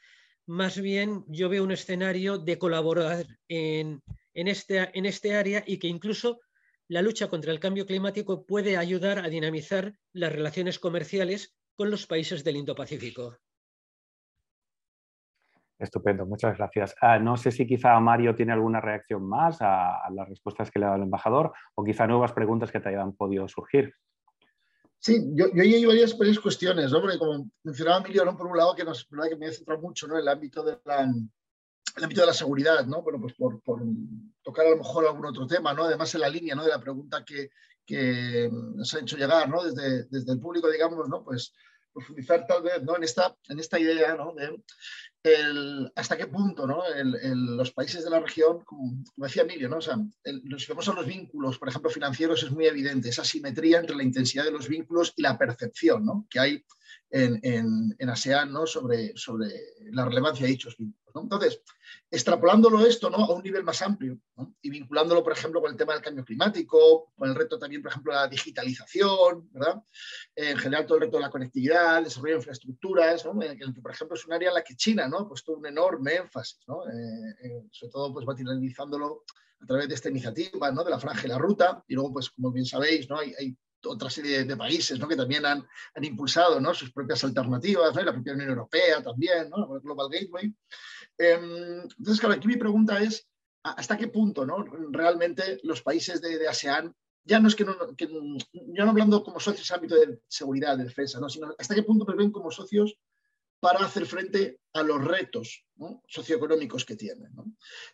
más bien yo veo un escenario de colaborar en, este, en este área y que incluso la lucha contra el cambio climático puede ayudar a dinamizar las relaciones comerciales con los países del Indo-Pacífico. Estupendo, muchas gracias. Ah, no sé si quizá Mario tiene alguna reacción más a, las respuestas que le ha dado el embajador o quizá nuevas preguntas que te hayan podido surgir. Sí, yo, yo hay varias, varias cuestiones, ¿no? Porque como mencionaba Emilio, por un lado, que, nos, que me he centrado mucho ¿no? en el ámbito de la, ámbito de la seguridad, ¿no? Bueno, pues por, por, tocar a lo mejor algún otro tema, ¿no? Además en la línea, ¿no? De la pregunta que, que nos ha hecho llegar, ¿no? Desde, desde el público, digamos, ¿no? Pues profundizar tal vez, ¿no? En esta, en esta idea, ¿no? De el, hasta qué punto ¿no? el, los países de la región, como, decía Emilio, ¿no? o sea, si vemos a los vínculos, por ejemplo, financieros, es muy evidente esa simetría entre la intensidad de los vínculos y la percepción ¿no? que hay en, en, en ASEAN ¿no? sobre, sobre la relevancia de dichos vínculos. Entonces, extrapolándolo esto ¿no? a un nivel más amplio y vinculándolo, por ejemplo, con el tema del cambio climático, con el reto también, por ejemplo, de la digitalización, ¿verdad? en general todo el reto de la conectividad, el desarrollo de infraestructuras, ¿no? en el que, por ejemplo, es un área en la que China ¿no? ha puesto un enorme énfasis, ¿no? Eh, eh, sobre todo pues, materializándolo a través de esta iniciativa ¿no? de la franja y la ruta, y luego, pues como bien sabéis, ¿no? hay otra serie de, países ¿no? que también han, impulsado ¿no? sus propias alternativas, ¿no? la propia Unión Europea también, ¿no? Global Gateway. Em, entonces, claro, aquí mi pregunta es, ¿hasta qué punto ¿no? realmente los países de, ASEAN, ya no es que, no, que, yo no hablando como socios en ámbito de seguridad, de defensa, ¿no? sino hasta qué punto nos ven como socios para hacer frente a los retos socioeconómicos que tienen. ¿no?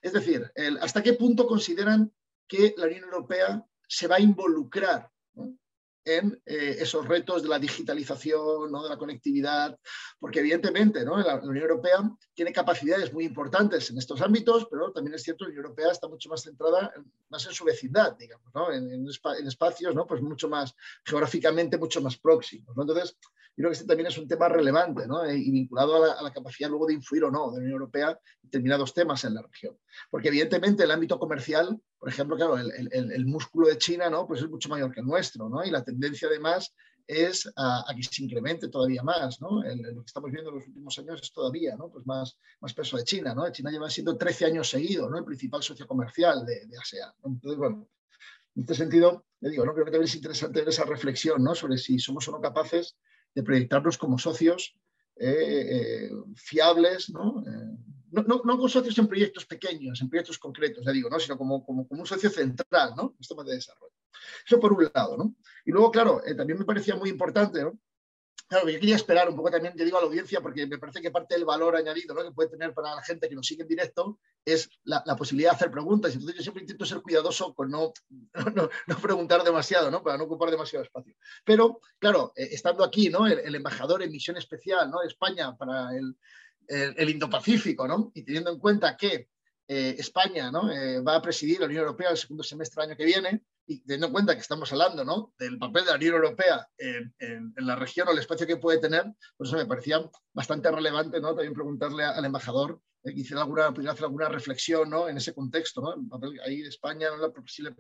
Es decir, hasta qué punto consideran que la Unión Europea se va a involucrar ¿no? En eh, esos retos de la digitalización, ¿no? de la conectividad, porque evidentemente ¿no? la, Unión Europea tiene capacidades muy importantes en estos ámbitos, pero también es cierto que la Unión Europea está mucho más centrada más en su vecindad, digamos, en, en, en, espacios pues mucho más geográficamente mucho más próximos. Entonces, yo creo que este también es un tema relevante ¿no? y vinculado a la, a la, capacidad luego de influir o no de la Unión Europea en determinados temas en la región. Porque evidentemente el ámbito comercial, por ejemplo, claro, el, el, el músculo de China ¿no? pues es mucho mayor que el nuestro ¿no? y la tendencia además es a, que se incremente todavía más. ¿no? Lo que estamos viendo en los últimos años es todavía ¿no? pues más, más peso de China. ¿no? China lleva siendo 13 años seguidos ¿no? el principal socio comercial de, de ASEAN. Entonces, bueno, en este sentido, le digo, ¿no? creo que también es interesante ver esa reflexión ¿no? sobre si somos o no capaces de proyectarnos como socios eh, eh, fiables, ¿no? Eh, no, no, como socios en proyectos pequeños, en proyectos concretos, ya digo, ¿no? sino como, como, como un socio central ¿no? en temas de desarrollo. Eso por un lado. ¿no? Y luego, claro, eh, también me parecía muy importante ¿no? Claro, yo quería esperar un poco también, te digo a la audiencia, porque me parece que parte del valor añadido ¿no? que puede tener para la gente que nos sigue en directo es la, la, posibilidad de hacer preguntas. Entonces yo siempre intento ser cuidadoso con no, no, no preguntar demasiado, ¿no? para no ocupar demasiado espacio. Pero, claro, eh, estando aquí, ¿no? El, el, embajador en misión especial ¿no? de España para el, el, el Indo-Pacífico, ¿no? y teniendo en cuenta que eh, España eh, va a presidir la Unión Europea el segundo semestre del año que viene, y teniendo en cuenta que estamos hablando del papel de la Unión Europea en, en, en, la región o el espacio que puede tener, pues eso me parecía bastante relevante ¿no? también preguntarle al embajador quisiera alguna, hacer alguna reflexión ¿no? en ese contexto, ¿no? ahí de España, la, posible,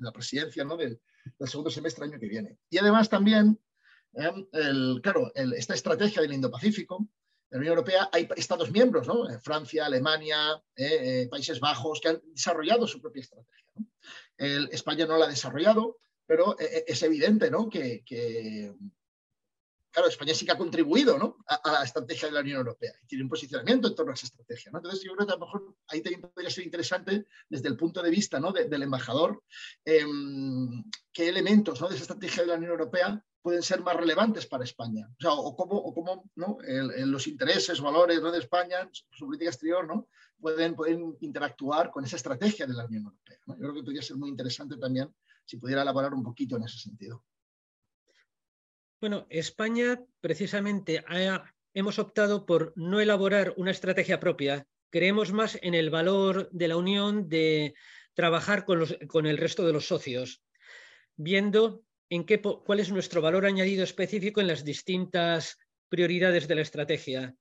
la presidencia ¿no? del, segundo semestre del año que viene. Y además también, ¿eh? el, claro, esta estrategia del Indo-Pacífico, en la Unión Europea hay Estados miembros, ¿no? Eh, Francia, Alemania, eh, Países Bajos, que han desarrollado su propia estrategia. El, España no la ha desarrollado, pero es evidente ¿no? que, claro, España sí que ha contribuido a, la estrategia de la Unión Europea y tiene un posicionamiento en torno a esa estrategia. Entonces, yo creo que a lo mejor ahí también podría ser interesante desde el punto de vista del embajador em, qué elementos de esa estrategia de la Unión Europea pueden ser más relevantes para España. O, cómo, los intereses, valores de España, su política exterior, ¿no? pueden, pueden interactuar con esa estrategia de la Unión Europea. Yo creo que podría ser muy interesante también si pudiera elaborar un poquito en ese sentido. Bueno, España precisamente hemos optado por no elaborar una estrategia propia. Creemos más en el valor de la Unión de trabajar con, el resto de los socios, viendo en qué, cuál es nuestro valor añadido específico en las distintas prioridades de la estrategia.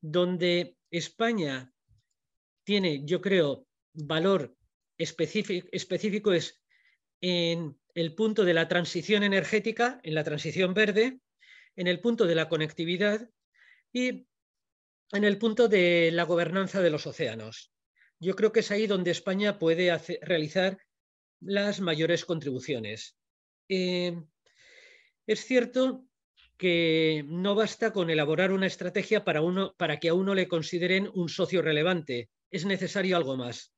Donde España tiene, yo creo, valor específico, específico es en el punto de la transición energética, en la transición verde, en el punto de la conectividad y en el punto de la gobernanza de los océanos. Yo creo que es ahí donde España puede realizar las mayores contribuciones. Eh, es cierto que no basta con elaborar una estrategia para, uno, para que a uno le consideren un socio relevante. Es necesario algo más.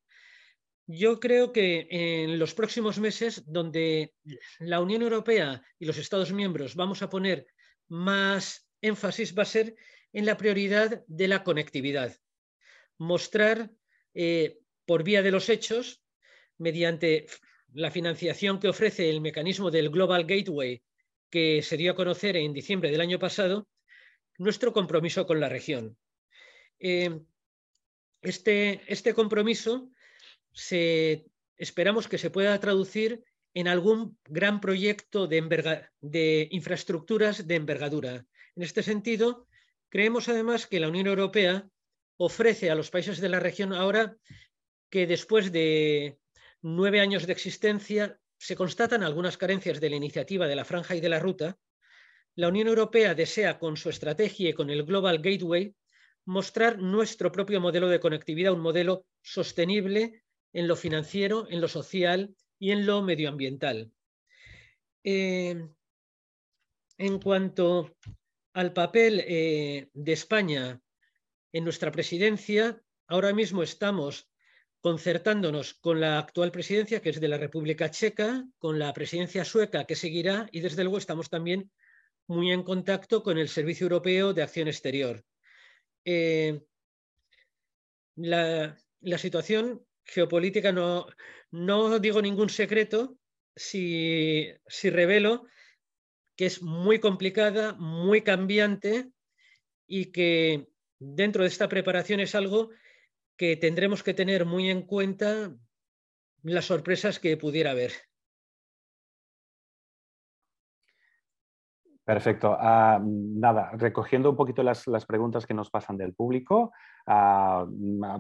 Yo creo que en los próximos meses, donde la Unión Europea y los Estados miembros vamos a poner más énfasis, va a ser en la prioridad de la conectividad. Mostrar eh, por vía de los hechos, mediante la financiación que ofrece el mecanismo del Global Gateway, que se dio a conocer en diciembre del año pasado, nuestro compromiso con la región. Eh, este, este compromiso esperamos que se pueda traducir en algún gran proyecto de, infraestructuras de envergadura. En este sentido, creemos además que la Unión Europea ofrece a los países de la región ahora que después de nueve años de existencia se constatan algunas carencias de la iniciativa de la franja y de la ruta, la Unión Europea desea con su estrategia y con el Global Gateway mostrar nuestro propio modelo de conectividad, un modelo sostenible en lo financiero, en lo social y en lo medioambiental. Eh, en cuanto al papel eh, de España en nuestra presidencia, ahora mismo estamos concertándonos con la actual presidencia, que es de la República Checa, con la presidencia sueca, que seguirá, y desde luego estamos también muy en contacto con el Servicio Europeo de Acción Exterior. Eh, la, situación geopolítica no, digo ningún secreto si revelo que es muy complicada, muy cambiante y que dentro de esta preparación es algo que tendremos que tener muy en cuenta las sorpresas que pudiera haber. Perfecto. Ah, nada, recogiendo un poquito las, preguntas que nos pasan del público, ah,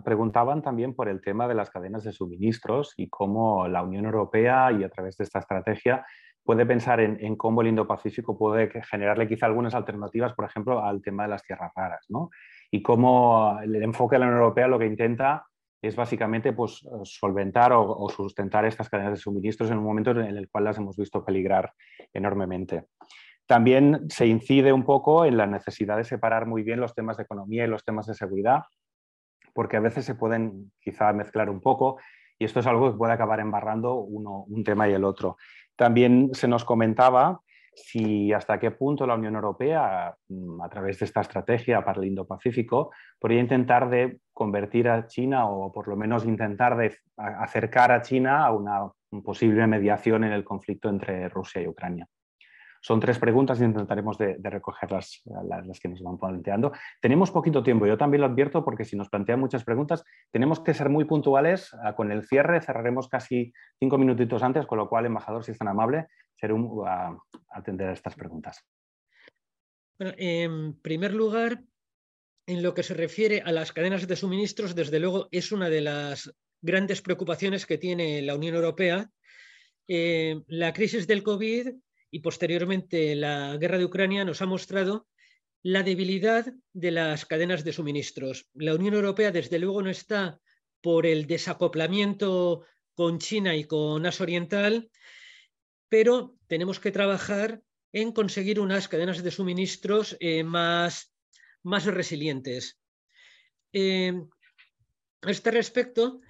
preguntaban también por el tema de las cadenas de suministros y cómo la Unión Europea y a través de esta estrategia puede pensar en, cómo el Indo-Pacífico puede generarle quizá algunas alternativas, por ejemplo, al tema de las tierras raras, ¿no? Y cómo el enfoque de la Unión Europea lo que intenta es básicamente pues, solventar o, o sustentar estas cadenas de suministros en un momento en el cual las hemos visto peligrar enormemente. También se incide un poco en la necesidad de separar muy bien los temas de economía y los temas de seguridad, porque a veces se pueden quizá mezclar un poco y esto es algo que puede acabar embarrando uno, un tema y el otro. También se nos comentaba si hasta qué punto la Unión Europea, mm, a través de esta estrategia para el Indo-Pacífico, podría intentar de convertir a China o por lo menos intentar de acercar a China a una posible mediación en el conflicto entre Rusia y Ucrania. Son tres preguntas y intentaremos de, recoger las, que nos van planteando. Tenemos poquito tiempo, yo también lo advierto porque si nos plantean muchas preguntas, tenemos que ser muy puntuales ah, con el cierre, cerraremos casi cinco minutitos antes, con lo cual, embajador, si es tan amable, seré a atender a estas preguntas. en primer lugar, en lo que se refiere a las cadenas de suministros, desde luego es una de las grandes preocupaciones que tiene la Unión Europea. Eh, la crisis del COVID y posteriormente la guerra de Ucrania nos ha mostrado la debilidad de las cadenas de suministros. La Unión Europea, desde luego, no está por el desacoplamiento con China y con Asia Oriental, pero tenemos que trabajar en conseguir unas cadenas de suministros eh, más, más, resilientes. Eh, a este respecto,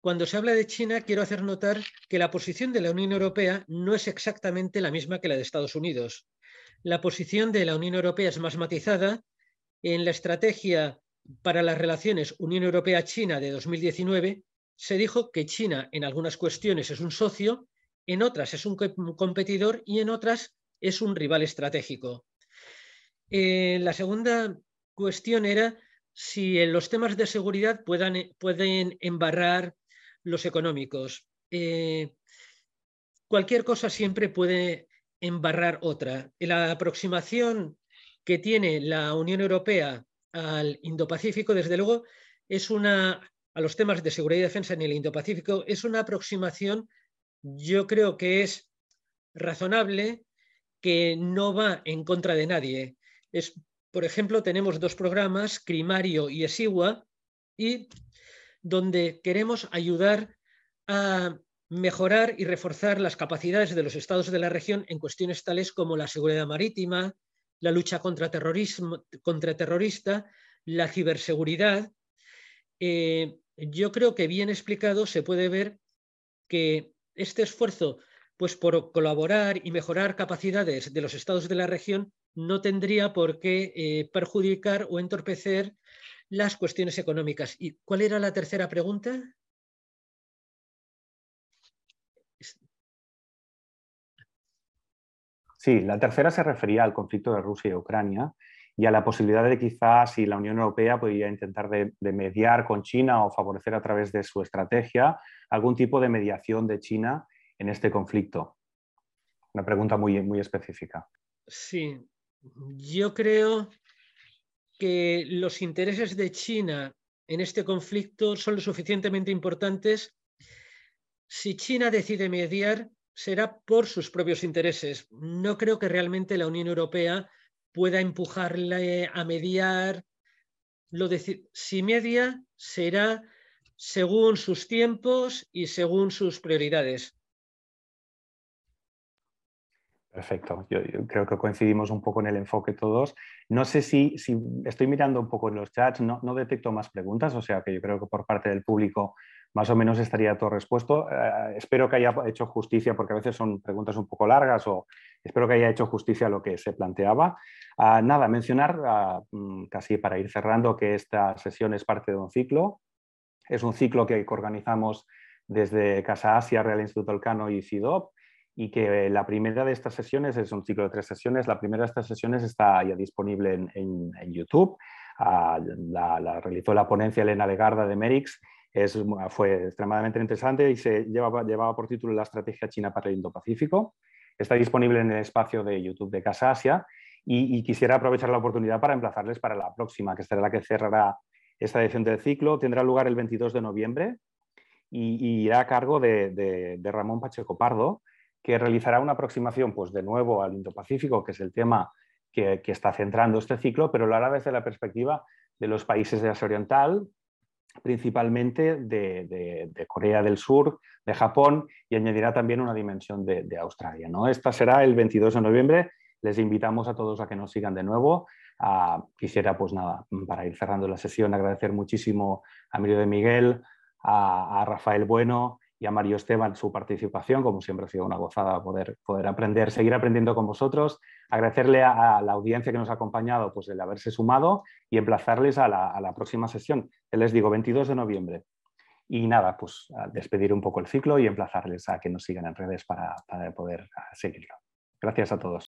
cuando se habla de China, quiero hacer notar que la posición de la Unión Europea no es exactamente la misma que la de Estados Unidos. La posición de la Unión Europea es más matizada. En la estrategia para las relaciones Unión Europea-China de 2019 se dijo que China en algunas cuestiones es un socio, en otras es un competidor y en otras es un rival estratégico. Eh, la segunda cuestión era si en los temas de seguridad pueden embarrar los económicos. Eh, cualquier cosa siempre puede embarrar otra. La aproximación que tiene la Unión Europea al Indo-Pacífico, desde luego, es una, a los temas de seguridad y defensa en el Indo-Pacífico, es una aproximación, yo creo que es razonable, que no va en contra de nadie. Es, por ejemplo, tenemos dos programas, Crimario y Esigua, y donde queremos ayudar a mejorar y reforzar las capacidades de los estados de la región en cuestiones tales como la seguridad marítima, la lucha contra, terrorismo, contra terrorista, la ciberseguridad. Eh, yo creo que bien explicado se puede ver que este esfuerzo pues por colaborar y mejorar capacidades de los estados de la región no tendría por qué eh, perjudicar o entorpecer las cuestiones económicas. ¿Y cuál era la tercera pregunta? Sí, la tercera se refería al conflicto de Rusia y Ucrania y a la posibilidad de quizás si la Unión Europea podría intentar de, mediar con China o favorecer a través de su estrategia algún tipo de mediación de China en este conflicto. Una pregunta muy, muy específica. Sí, yo creo que los intereses de China en este conflicto son lo suficientemente importantes. Si China decide mediar, será por sus propios intereses. No creo que realmente la Unión Europea pueda empujarle a mediar. Lo si media, será según sus tiempos y según sus prioridades. Perfecto, yo, creo que coincidimos un poco en el enfoque todos. No sé si, si estoy mirando un poco en los chats, no, no, detecto más preguntas, o sea que yo creo que por parte del público más o menos estaría todo respuesto. Eh, espero que haya hecho justicia, porque a veces son preguntas un poco largas, o espero que haya hecho justicia a lo que se planteaba. Ah, nada, mencionar, ah, mm, casi para ir cerrando, que esta sesión es parte de un ciclo. Es un ciclo que organizamos desde Casa Asia, Real Instituto Elcano y CIDOP y que la primera de estas sesiones es un ciclo de tres sesiones. La primera de estas sesiones está ya disponible en, YouTube. Ah, la, realizó la ponencia Elena Legarda de Merix. Es, fue extremadamente interesante y se llevaba, llevaba por título La estrategia china para el Indo-Pacífico. Está disponible en el espacio de YouTube de Casa Asia y, quisiera aprovechar la oportunidad para emplazarles para la próxima, que será la que cerrará esta edición del ciclo. Tendrá lugar el 22 de noviembre y, irá a cargo de, de Ramón Pacheco Pardo, que realizará una aproximación, pues de nuevo al Indo-Pacífico, que es el tema que, está centrando este ciclo, pero lo hará desde la perspectiva de los países de Asia Oriental, principalmente de, Corea del Sur, de Japón y añadirá también una dimensión de, Australia. ¿no? Esta será el 22 de noviembre. Les invitamos a todos a que nos sigan de nuevo. Ah, quisiera, pues nada, para ir cerrando la sesión, agradecer muchísimo a Emilio de Miguel, a Rafael Bueno y a Mario Esteban su participación, como siempre ha sido una gozada poder, poder aprender, seguir aprendiendo con vosotros, agradecerle a, la audiencia que nos ha acompañado pues, el haberse sumado y emplazarles a la, próxima sesión, les digo 22 de noviembre. Y nada, pues despedir un poco el ciclo y emplazarles a que nos sigan en redes para, para poder seguirlo. Gracias a todos.